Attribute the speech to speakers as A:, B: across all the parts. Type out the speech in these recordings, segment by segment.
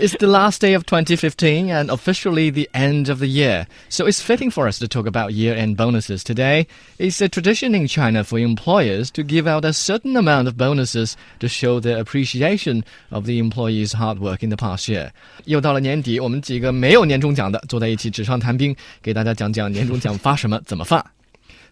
A: It's the last day of 2015 and officially the end of the year. So it's fitting for us to talk about year end bonuses today. It's a tradition in China for employers to give out a certain amount of bonuses to show their appreciation of the employee's hard work in the past year. 又到了年底，我们几个没有年终奖的坐在一起纸上谈兵，给大家讲讲年终奖发什么，怎么发。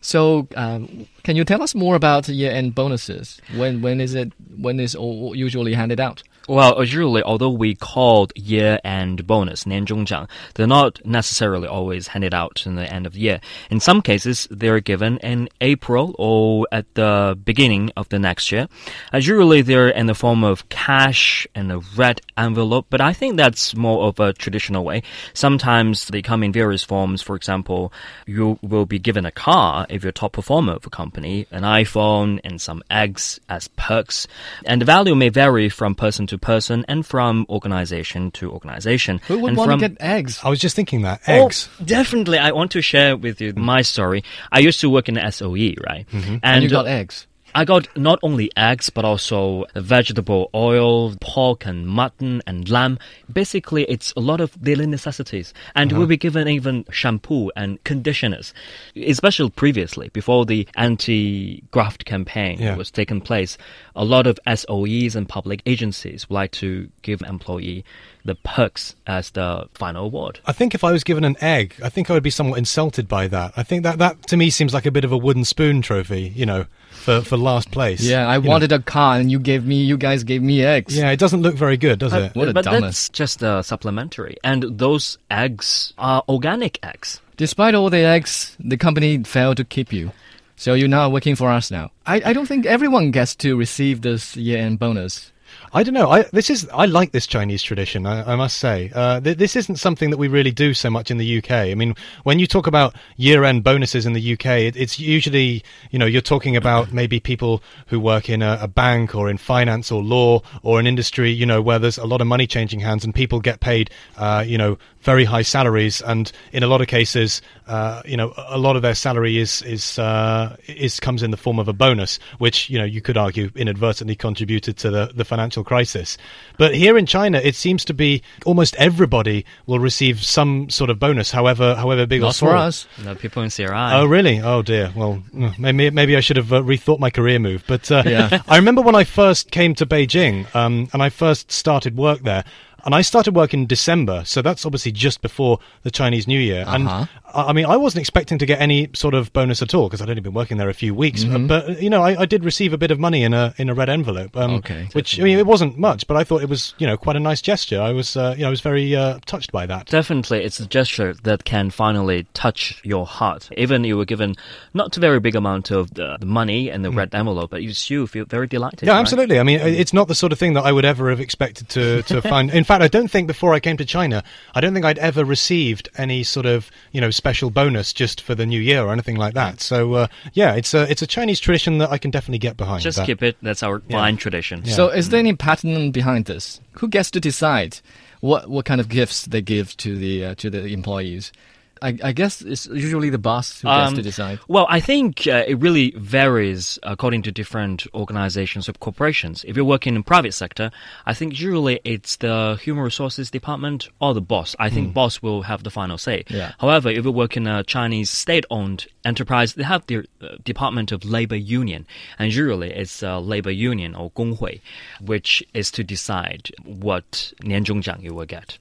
A: So, um, can you tell us more about year-end bonuses? When when is it? When is all usually handed out?
B: Well, usually, although we called year-end bonus, 年终奖, they're not necessarily always handed out in the end of the year. In some cases, they're given in April or at the beginning of the next year. Uh, usually, they're in the form of cash and a red envelope, but I think that's more of a traditional way. Sometimes they come in various forms. For example, you will be given a car if you're a top performer of a company, an iPhone, and some eggs as perks. And the value may vary from person to person and from organization to organization.
A: Who would
B: and
A: want
B: from,
A: to get eggs?
C: I was just thinking that
B: Oh,
C: eggs.
B: definitely. I want to share with you my story. I used to work in the SOE, right?
A: Mm-hmm. And you got eggs.
B: I got not only eggs, but also vegetable oil, pork and mutton and lamb. Basically, it's a lot of daily necessities. And uh-huh. we'll be given even shampoo and conditioners. Especially previously, before the anti-graft campaign
C: Yeah.
B: was taking place, a lot of SOEs and public agencies would like to give employee the perks as the final award.
C: I think if I was given an egg, I think I would be somewhat insulted by that. I think that that to me seems like a bit of a wooden spoon trophy, you know, for, for last place.
A: Yeah, I
C: You know.
A: wanted a car, and you gave me, you guys gave me eggs.
C: Yeah, it doesn't look very good, does it?
A: What a
B: but
A: dumbass.
B: that's just uh, supplementary. And those eggs are organic eggs.
A: Despite all the eggs, the company failed to keep you. So you're now working for us now. I, I don't think everyone gets to receive this year-end bonus.
C: I don't know. I this is I like this Chinese tradition. I, I must say, uh, th- this isn't something that we really do so much in the UK. I mean, when you talk about year-end bonuses in the UK, it, it's usually you know you're talking about maybe people who work in a, a bank or in finance or law or an industry, you know, where there's a lot of money changing hands and people get paid, uh, you know, very high salaries, and in a lot of cases, uh, you know, a lot of their salary is is uh, is comes in the form of a bonus, which you know you could argue inadvertently contributed to the the financial crisis. But here in China, it seems to be almost everybody will receive some sort of bonus, however however big or
A: Not
C: small.
A: for us.
B: The people in CRI.
C: Oh really? Oh dear. Well, mm, maybe maybe I should have uh, rethought my career move. But uh,
A: Yeah.
C: I remember when I first came to Beijing, um, and I first started work there. And I started work in December, so that's obviously just before the Chinese New Year.
A: Uh-huh.
C: And I mean, I wasn't expecting to get any sort of bonus at all because I'd only been working there a few weeks.
A: Mm-hmm.
C: But, but, you know, I, I did receive a bit of money in a in a red envelope. Um,
A: Okay.
C: which I mean, it wasn't much, but I thought it was you know quite a nice gesture. I was uh, you know I was very uh, touched by that.
B: Definitely, it's a gesture that can finally touch your heart. Even you were given not a very big amount of the, the money and the red envelope, but you still feel very delighted.
C: Mm. Yeah,
B: right?
C: absolutely. I mean, it's not the sort of thing that I would ever have expected to, to find. In fact, I don't think before I came to China, I don't think I'd ever received any sort of you know special bonus just for the new year or anything like that. So uh, yeah, it's a it's a Chinese tradition that I can definitely get behind.
B: Just
C: that.
B: keep it. That's our fine tradition.
A: So is there any pattern behind this? Who gets to decide what what kind of gifts they give to the uh, to the employees? I, I guess it's usually the boss who gets to um, decide.
B: Well, I think uh, it really varies according to different organizations or corporations. If you're working in private sector, I think usually it's the human resources department or the boss. I think mm. boss will have the final say.
A: Yeah.
B: However, if you work in a Chinese state-owned enterprise, they have their uh, Department of Labor Union, and usually it's uh, labor union or gonghui, which is to decide what nianzhongjiang you will get.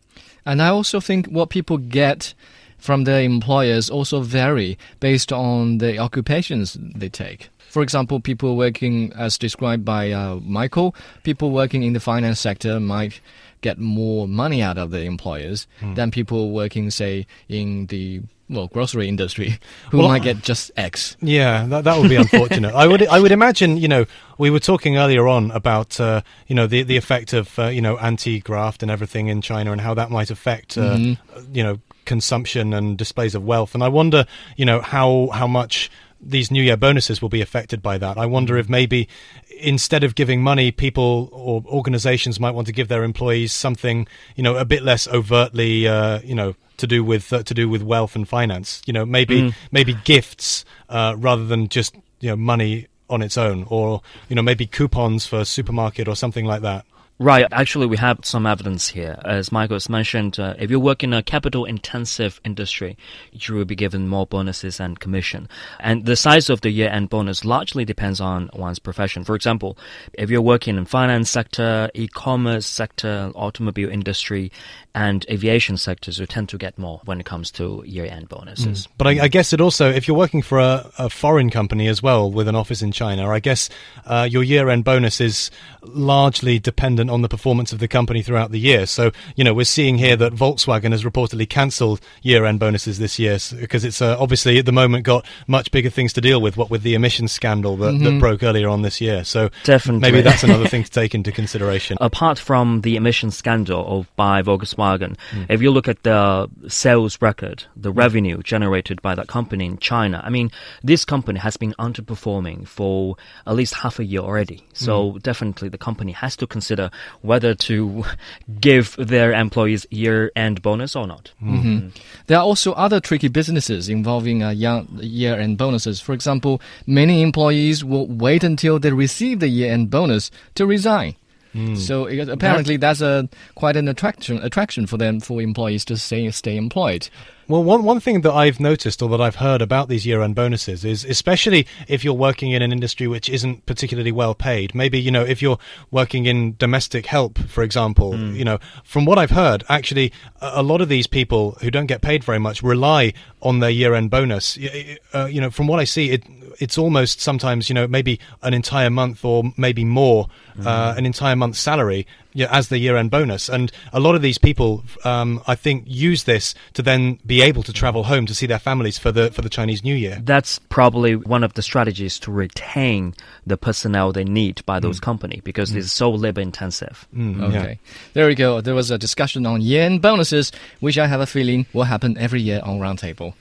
A: And I also think what people get from their employers also vary based on the occupations they take. For example, people working, as described by uh, Michael, people working in the finance sector might get more money out of their employers than people working, say, in the well grocery industry, who
C: Well,
A: might get just X.
C: Yeah, that, that would be unfortunate. I would I would imagine you know we were talking earlier on about uh, you know the the effect of uh, you know anti graft and everything in China and how that might affect uh, you know consumption and displays of wealth. And I wonder you know how how much these New Year bonuses will be affected by that. I wonder if maybe instead of giving money, people or organizations might want to give their employees something, you know, a bit less overtly, uh, you know, to do with uh, to do with wealth and finance. You know, maybe
B: Mm.
C: maybe gifts uh, rather than just you know money on its own, or you know maybe coupons for a supermarket or something like that.
B: Right. Actually, we have some evidence here. As Michael has mentioned, uh, if you work in a capital intensive industry, you will be given more bonuses and commission. And the size of the year end bonus largely depends on one's profession. For example, if you're working in finance sector, e-commerce sector, automobile industry, and aviation sectors, you tend to get more when it comes to year end bonuses.
C: But I, I guess it also, if you're working for a, a foreign company as well with an office in China, I guess uh, your year-end bonus is largely dependent on the performance of the company throughout the year. So, you know, we're seeing here that Volkswagen has reportedly cancelled year-end bonuses this year because it's uh, obviously at the moment got much bigger things to deal with. What with the emissions scandal that, that mm-hmm. broke earlier on this year. So
B: Definitely.
C: maybe that's another thing to take into consideration.
B: apart from the emissions scandal of by Volkswagen, mm. if you look at the sales record, the revenue generated by that company in China, I mean, this company has been underperforming for at least half a year already. So mm. definitely the company has to consider whether to give their employees year-end bonus or not. Mm-hmm. Mm-hmm.
A: There are also other tricky businesses involving uh, year-end bonuses. For example, many employees will wait until they receive the year-end bonus to resign. Mm. So it, apparently, that's a quite an attraction attraction for them for employees to stay stay employed.
C: Well, one one thing that I've noticed or that I've heard about these year-end bonuses is, especially if you're working in an industry which isn't particularly well paid. Maybe you know if you're working in domestic help, for example. You know, from what I've heard, actually, a, lot of these people who don't get paid very much rely on their year-end bonus. Y- y- Uh, you know, from what I see, it it's almost sometimes you know maybe an entire month or maybe more, uh, an entire month's salary yeah, as the year-end bonus. And a lot of these people, um, I think, use this to then be able to travel home to see their families for the for the Chinese New Year.
B: That's probably one of the strategies to retain the personnel they need by those company because it's so labor intensive.
C: Mm,
A: Okay, there we go. There was a discussion on yen bonuses, which I have a feeling will happen every year on Roundtable.